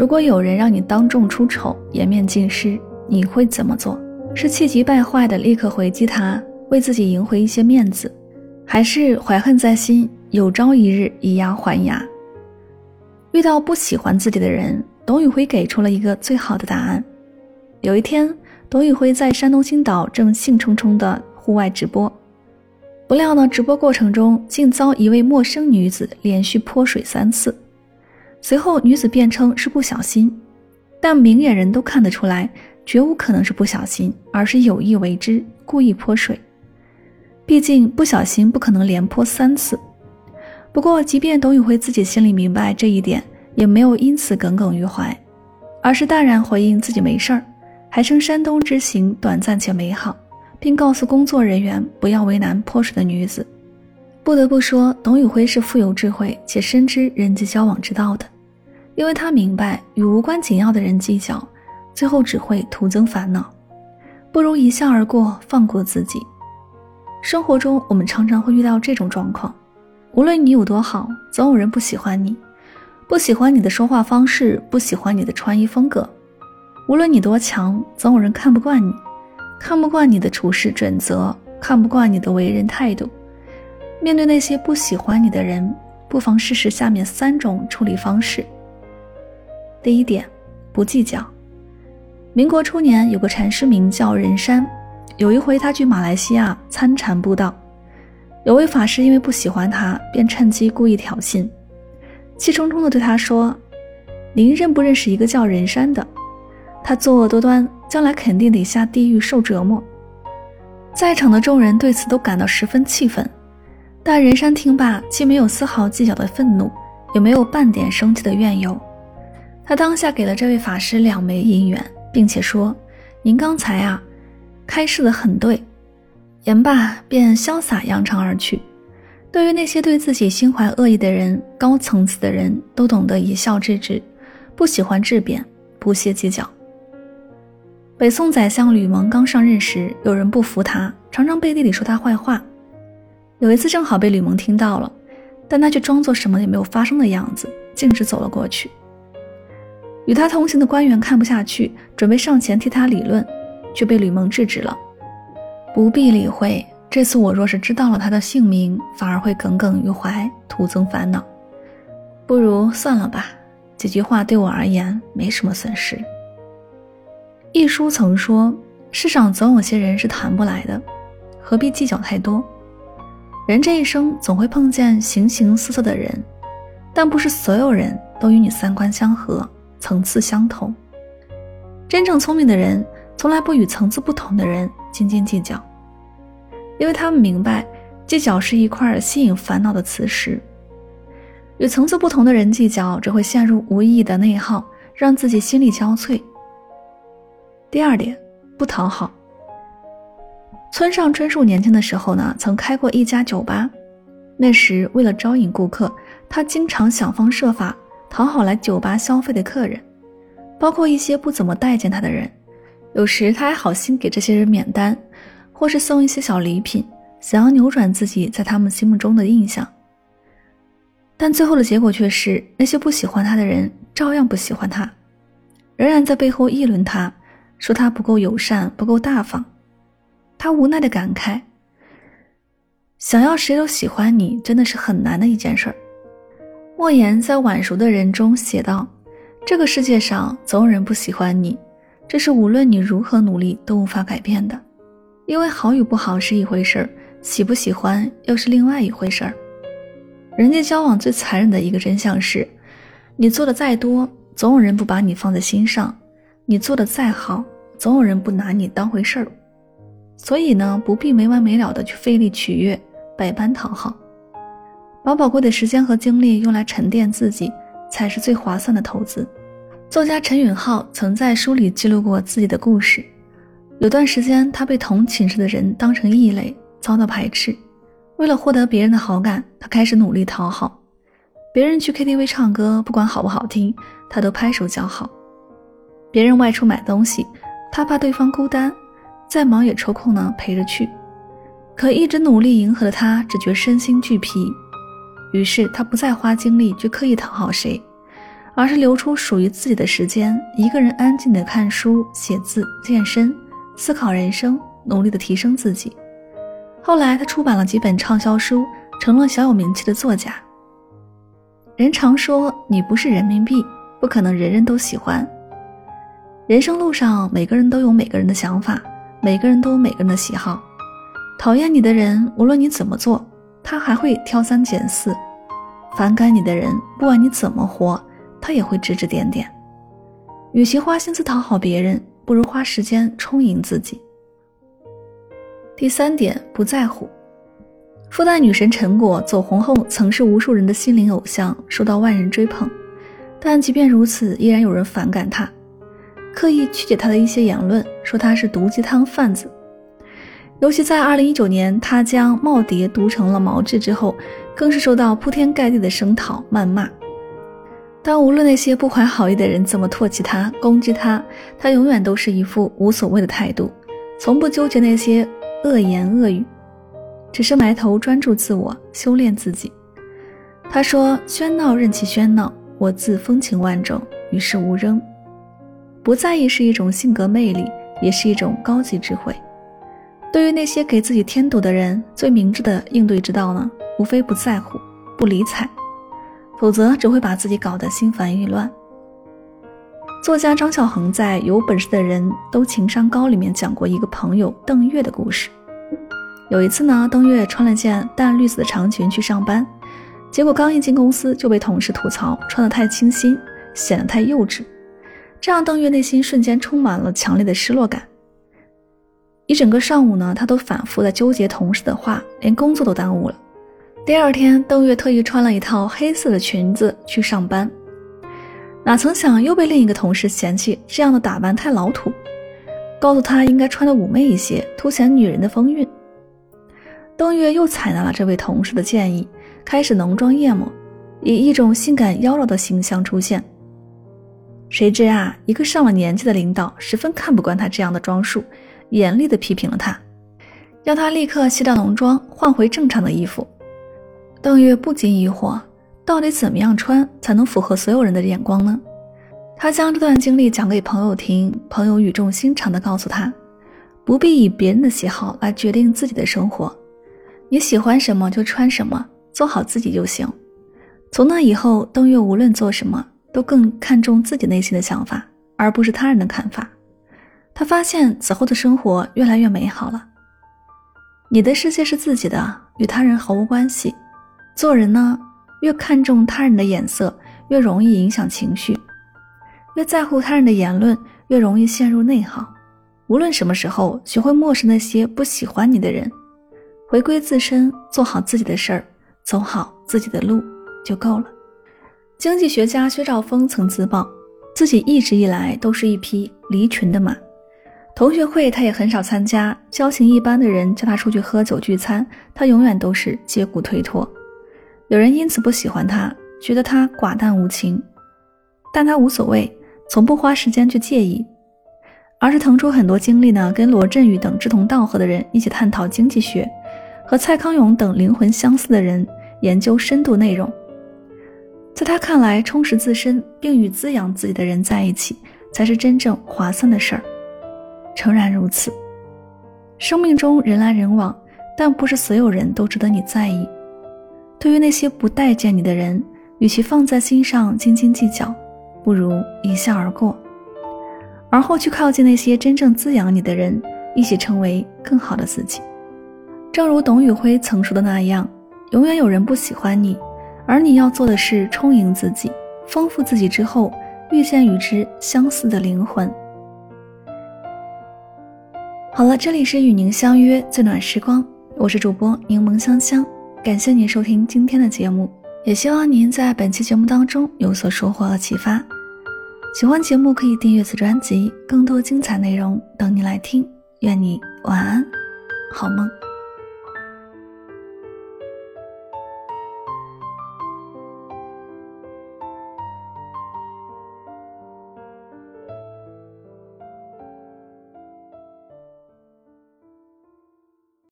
如果有人让你当众出丑、颜面尽失，你会怎么做？是气急败坏的立刻回击他，为自己赢回一些面子，还是怀恨在心，有朝一日以牙还牙？遇到不喜欢自己的人，董宇辉给出了一个最好的答案。有一天，董宇辉在山东青岛正兴冲冲的户外直播，不料呢，直播过程中竟遭一位陌生女子连续泼水三次。随后，女子辩称是不小心，但明眼人都看得出来，绝无可能是不小心，而是有意为之，故意泼水。毕竟不小心不可能连泼三次。不过，即便董宇辉自己心里明白这一点，也没有因此耿耿于怀，而是淡然回应自己没事儿，还称山东之行短暂且美好，并告诉工作人员不要为难泼水的女子。不得不说，董宇辉是富有智慧且深知人际交往之道的，因为他明白与无关紧要的人计较，最后只会徒增烦恼，不如一笑而过，放过自己。生活中，我们常常会遇到这种状况：无论你有多好，总有人不喜欢你，不喜欢你的说话方式，不喜欢你的穿衣风格；无论你多强，总有人看不惯你，看不惯你的处事准则，看不惯你的为人态度。面对那些不喜欢你的人，不妨试试下面三种处理方式。第一点，不计较。民国初年，有个禅师名叫仁山。有一回，他去马来西亚参禅布道，有位法师因为不喜欢他，便趁机故意挑衅，气冲冲地对他说：“您认不认识一个叫仁山的？他作恶多端，将来肯定得下地狱受折磨。”在场的众人对此都感到十分气愤。但仁山听罢，既没有丝毫计较的愤怒，也没有半点生气的怨尤。他当下给了这位法师两枚银元，并且说：“您刚才啊，开示的很对。”言罢，便潇洒扬长而去。对于那些对自己心怀恶意的人，高层次的人都懂得一笑置之，不喜欢质辩，不屑计较。北宋宰相吕蒙刚上任时，有人不服他，常常背地里说他坏话。有一次正好被吕蒙听到了，但他却装作什么也没有发生的样子，径直走了过去。与他同行的官员看不下去，准备上前替他理论，却被吕蒙制止了。不必理会，这次我若是知道了他的姓名，反而会耿耿于怀，徒增烦恼。不如算了吧，几句话对我而言没什么损失。一书曾说：“世上总有些人是谈不来的，何必计较太多。”人这一生总会碰见形形色色的人，但不是所有人都与你三观相合、层次相同。真正聪明的人从来不与层次不同的人斤斤计较，因为他们明白，计较是一块吸引烦恼的磁石。与层次不同的人计较，只会陷入无意义的内耗，让自己心力交瘁。第二点，不讨好。村上春树年轻的时候呢，曾开过一家酒吧。那时为了招引顾客，他经常想方设法讨好来酒吧消费的客人，包括一些不怎么待见他的人。有时他还好心给这些人免单，或是送一些小礼品，想要扭转自己在他们心目中的印象。但最后的结果却是，那些不喜欢他的人照样不喜欢他，仍然在背后议论他，说他不够友善，不够大方。他无奈的感慨：“想要谁都喜欢你，真的是很难的一件事儿。”莫言在《晚熟的人》中写道：“这个世界上总有人不喜欢你，这是无论你如何努力都无法改变的。因为好与不好是一回事儿，喜不喜欢又是另外一回事儿。人际交往最残忍的一个真相是，你做的再多，总有人不把你放在心上；你做的再好，总有人不拿你当回事儿。”所以呢，不必没完没了的去费力取悦，百般讨好，把宝贵的时间和精力用来沉淀自己，才是最划算的投资。作家陈允浩曾在书里记录过自己的故事。有段时间，他被同寝室的人当成异类，遭到排斥。为了获得别人的好感，他开始努力讨好。别人去 KTV 唱歌，不管好不好听，他都拍手叫好。别人外出买东西，他怕对方孤单。再忙也抽空呢陪着去，可一直努力迎合的他只觉身心俱疲，于是他不再花精力去刻意讨好谁，而是留出属于自己的时间，一个人安静的看书、写字、健身、思考人生，努力的提升自己。后来，他出版了几本畅销书，成了小有名气的作家。人常说，你不是人民币，不可能人人都喜欢。人生路上，每个人都有每个人的想法，每个人都有每个人的喜好。讨厌你的人，无论你怎么做，他还会挑三拣四；反感你的人，不管你怎么活，他也会指指点点。与其花心思讨好别人，不如花时间充盈自己。第三点，不在乎。复旦女神陈果走红后，曾是无数人的心灵偶像，受到万人追捧。但即便如此，依然有人反感她，刻意曲解他的一些言论，说他是毒鸡汤贩子。尤其在2019年，他将耄耋读成了毛志之后，更是受到铺天盖地的声讨、谩骂。但无论那些不怀好意的人怎么唾弃他、攻击他，他永远都是一副无所谓的态度，从不纠结那些。恶言恶语，只是埋头专注自我，修炼自己。他说：“喧闹任其喧闹，我自风情万种，与世无争。不在意是一种性格魅力，也是一种高级智慧。对于那些给自己添堵的人，最明智的应对之道呢，无非不在乎，不理睬，否则只会把自己搞得心烦意乱。”作家张小恒在《有本事的人都情商高》里面讲过一个朋友邓月的故事。有一次呢，邓月穿了件淡绿色的长裙去上班，结果刚一进公司就被同事吐槽穿得太清新，显得太幼稚。这让邓月内心瞬间充满了强烈的失落感。一整个上午呢，他都反复在纠结同事的话，连工作都耽误了。第二天，邓月特意穿了一套黑色的裙子去上班。哪曾想又被另一个同事嫌弃这样的打扮太老土，告诉他应该穿的妩媚一些，凸显女人的风韵。邓月又采纳了这位同事的建议，开始浓妆艳抹，以一种性感妖娆的形象出现。谁知啊，一个上了年纪的领导十分看不惯他这样的装束，严厉地批评了他，要他立刻卸掉浓妆，换回正常的衣服。邓月不禁疑惑。到底怎么样穿才能符合所有人的眼光呢？他将这段经历讲给朋友听，朋友语重心长地告诉他，不必以别人的喜好来决定自己的生活，你喜欢什么就穿什么，做好自己就行。从那以后，邓月无论做什么，都更看重自己内心的想法，而不是他人的看法。他发现此后的生活越来越美好了。你的世界是自己的，与他人毫无关系。做人呢？越看重他人的眼色，越容易影响情绪；越在乎他人的言论，越容易陷入内耗。无论什么时候，学会漠视那些不喜欢你的人，回归自身，做好自己的事儿，走好自己的路就够了。经济学家薛兆丰曾自曝，自己一直以来都是一匹离群的马，同学会他也很少参加，交情一般的人叫他出去喝酒聚餐，他永远都是借故推脱。有人因此不喜欢他，觉得他寡淡无情，但他无所谓，从不花时间去介意，而是腾出很多精力呢，跟罗振宇等志同道合的人一起探讨经济学，和蔡康永等灵魂相似的人研究深度内容。在他看来，充实自身并与滋养自己的人在一起，才是真正划算的事儿。诚然如此，生命中人来人往，但不是所有人都值得你在意。对于那些不待见你的人，与其放在心上斤斤计较，不如一笑而过，而后去靠近那些真正滋养你的人，一起成为更好的自己。正如董宇辉曾说的那样，永远有人不喜欢你，而你要做的是充盈自己，丰富自己之后，遇见与之相似的灵魂。好了，这里是与您相约最暖时光，我是主播柠檬香香。感谢您收听今天的节目，也希望您在本期节目当中有所收获和启发。喜欢节目可以订阅此专辑，更多精彩内容等你来听。愿你晚安，好梦。